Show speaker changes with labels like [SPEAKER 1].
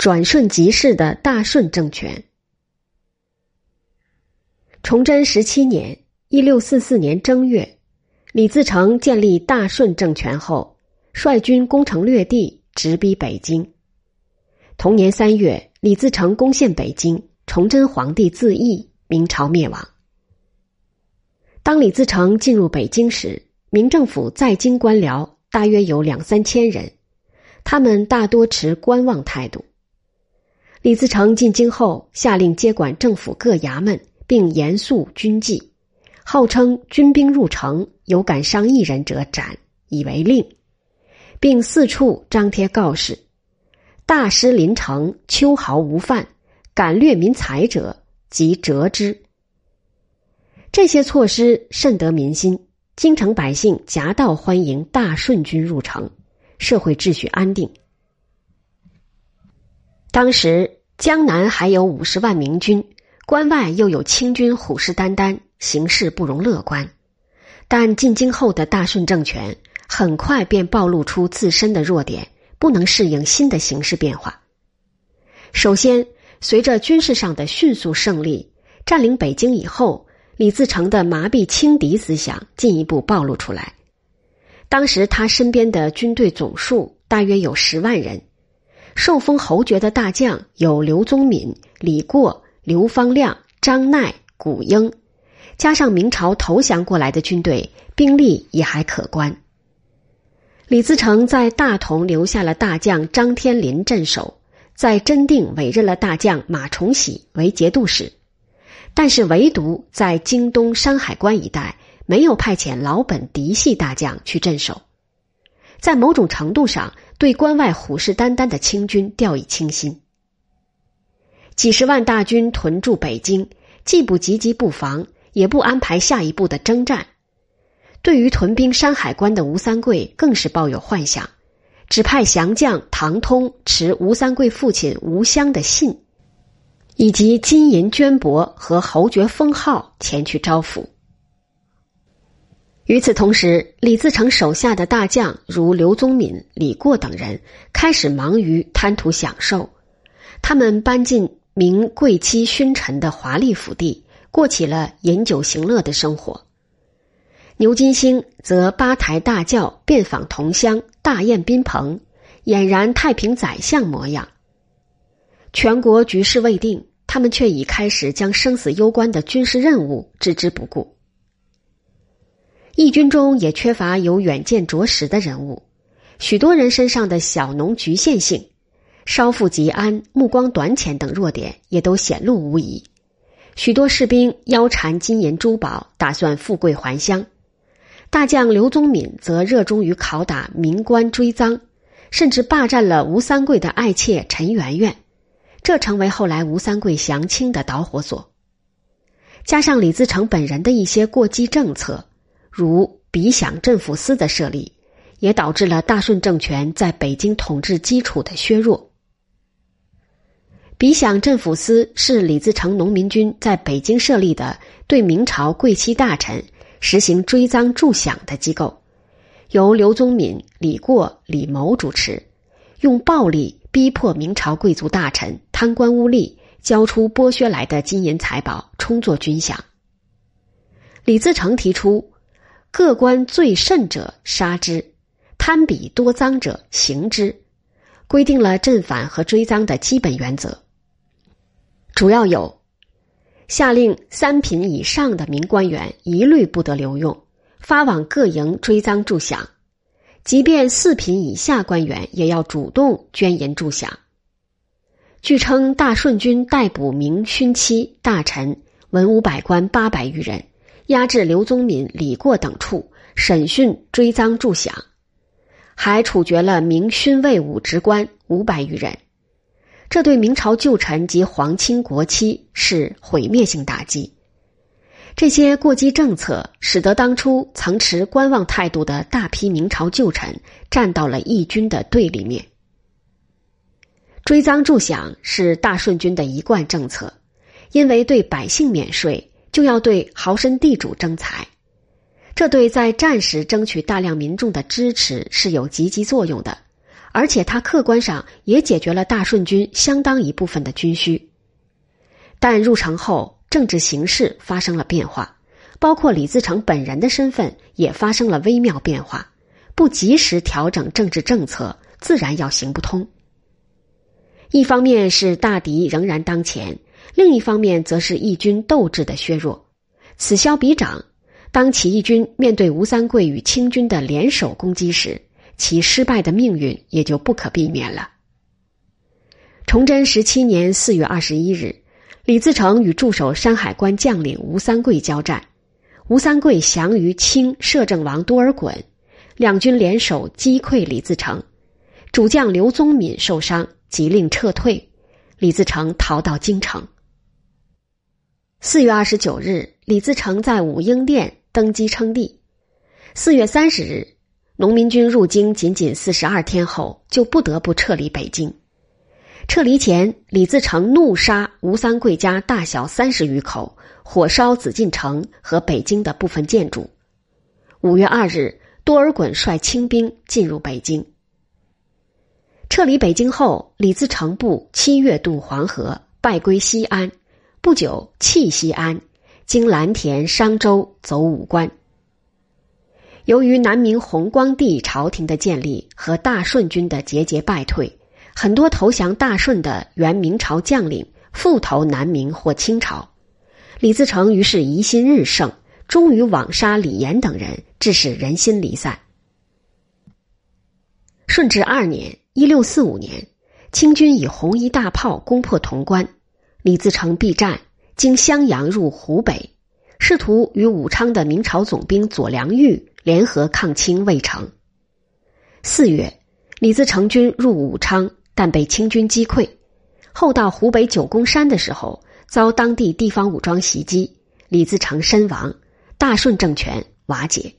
[SPEAKER 1] 转瞬即逝的大顺政权。崇祯十七年（一六四四年）正月，李自成建立大顺政权后，率军攻城略地，直逼北京。同年三月，李自成攻陷北京，崇祯皇帝自缢，明朝灭亡。当李自成进入北京时，明政府在京官僚大约有两三千人，他们大多持观望态度。李自成进京后，下令接管政府各衙门，并严肃军纪，号称军兵入城有敢伤一人者斩，以为令，并四处张贴告示：大师临城，秋毫无犯，敢掠民财者，即折之。这些措施甚得民心，京城百姓夹道欢迎大顺军入城，社会秩序安定。当时江南还有五十万明军，关外又有清军虎视眈眈，形势不容乐观。但进京后的大顺政权很快便暴露出自身的弱点，不能适应新的形势变化。首先，随着军事上的迅速胜利，占领北京以后，李自成的麻痹轻敌思想进一步暴露出来。当时他身边的军队总数大约有十万人。受封侯爵的大将有刘宗敏、李过、刘方亮、张鼐、古英，加上明朝投降过来的军队，兵力也还可观。李自成在大同留下了大将张天林镇守，在真定委任了大将马崇禧为节度使，但是唯独在京东山海关一带没有派遣老本嫡系大将去镇守，在某种程度上。对关外虎视眈眈的清军掉以轻心，几十万大军屯驻北京，既不积极布防，也不安排下一步的征战。对于屯兵山海关的吴三桂，更是抱有幻想，只派降将唐通持吴三桂父亲吴襄的信，以及金银绢帛和侯爵封号前去招抚。与此同时，李自成手下的大将如刘宗敏、李过等人开始忙于贪图享受，他们搬进名贵戚勋臣的华丽府邸，过起了饮酒行乐的生活。牛金星则八抬大轿遍访同乡，大宴宾朋，俨然太平宰相模样。全国局势未定，他们却已开始将生死攸关的军事任务置之不顾。义军中也缺乏有远见卓识的人物，许多人身上的小农局限性、稍富即安、目光短浅等弱点也都显露无遗。许多士兵腰缠金银珠宝，打算富贵还乡。大将刘宗敏则热衷于拷打民官追赃，甚至霸占了吴三桂的爱妾陈圆圆，这成为后来吴三桂降清的导火索。加上李自成本人的一些过激政策。如比想镇抚司的设立，也导致了大顺政权在北京统治基础的削弱。比想镇抚司是李自成农民军在北京设立的，对明朝贵戚大臣实行追赃助饷的机构，由刘宗敏、李过、李谋主持，用暴力逼迫明朝贵族大臣贪官污吏交出剥削来的金银财宝，充作军饷。李自成提出。各官最甚者杀之，贪比多赃者刑之，规定了镇反和追赃的基本原则。主要有：下令三品以上的民官员一律不得留用，发往各营追赃助饷；即便四品以下官员，也要主动捐银助饷。据称，大顺军逮捕明勋戚大臣、文武百官八百余人。压制刘宗敏、李过等处，审讯追赃助饷，还处决了明勋卫武职官五百余人。这对明朝旧臣及皇亲国戚是毁灭性打击。这些过激政策使得当初曾持观望态度的大批明朝旧臣站到了义军的对立面。追赃助饷是大顺军的一贯政策，因为对百姓免税。就要对豪绅地主征财，这对在战时争取大量民众的支持是有积极作用的，而且他客观上也解决了大顺军相当一部分的军需。但入城后，政治形势发生了变化，包括李自成本人的身份也发生了微妙变化，不及时调整政治政策，自然要行不通。一方面是大敌仍然当前，另一方面则是义军斗志的削弱，此消彼长。当起义军面对吴三桂与清军的联手攻击时，其失败的命运也就不可避免了。崇祯十七年四月二十一日，李自成与驻守山海关将领吴三桂交战，吴三桂降于清摄政王多尔衮，两军联手击溃李自成，主将刘宗敏受伤，急令撤退，李自成逃到京城。四月二十九日，李自成在武英殿。登基称帝。四月三十日，农民军入京仅仅四十二天后，就不得不撤离北京。撤离前，李自成怒杀吴三桂家大小三十余口，火烧紫禁城和北京的部分建筑。五月二日，多尔衮率清兵进入北京。撤离北京后，李自成部七月渡黄河，败归西安。不久，弃西安。经蓝田、商州走武关。由于南明弘光帝朝廷的建立和大顺军的节节败退，很多投降大顺的原明朝将领复投南明或清朝。李自成于是疑心日盛，终于枉杀李严等人，致使人心离散。顺治二年（一六四五年），清军以红衣大炮攻破潼关，李自成避战。经襄阳入湖北，试图与武昌的明朝总兵左良玉联合抗清，未成。四月，李自成军入武昌，但被清军击溃。后到湖北九宫山的时候，遭当地地方武装袭击，李自成身亡，大顺政权瓦解。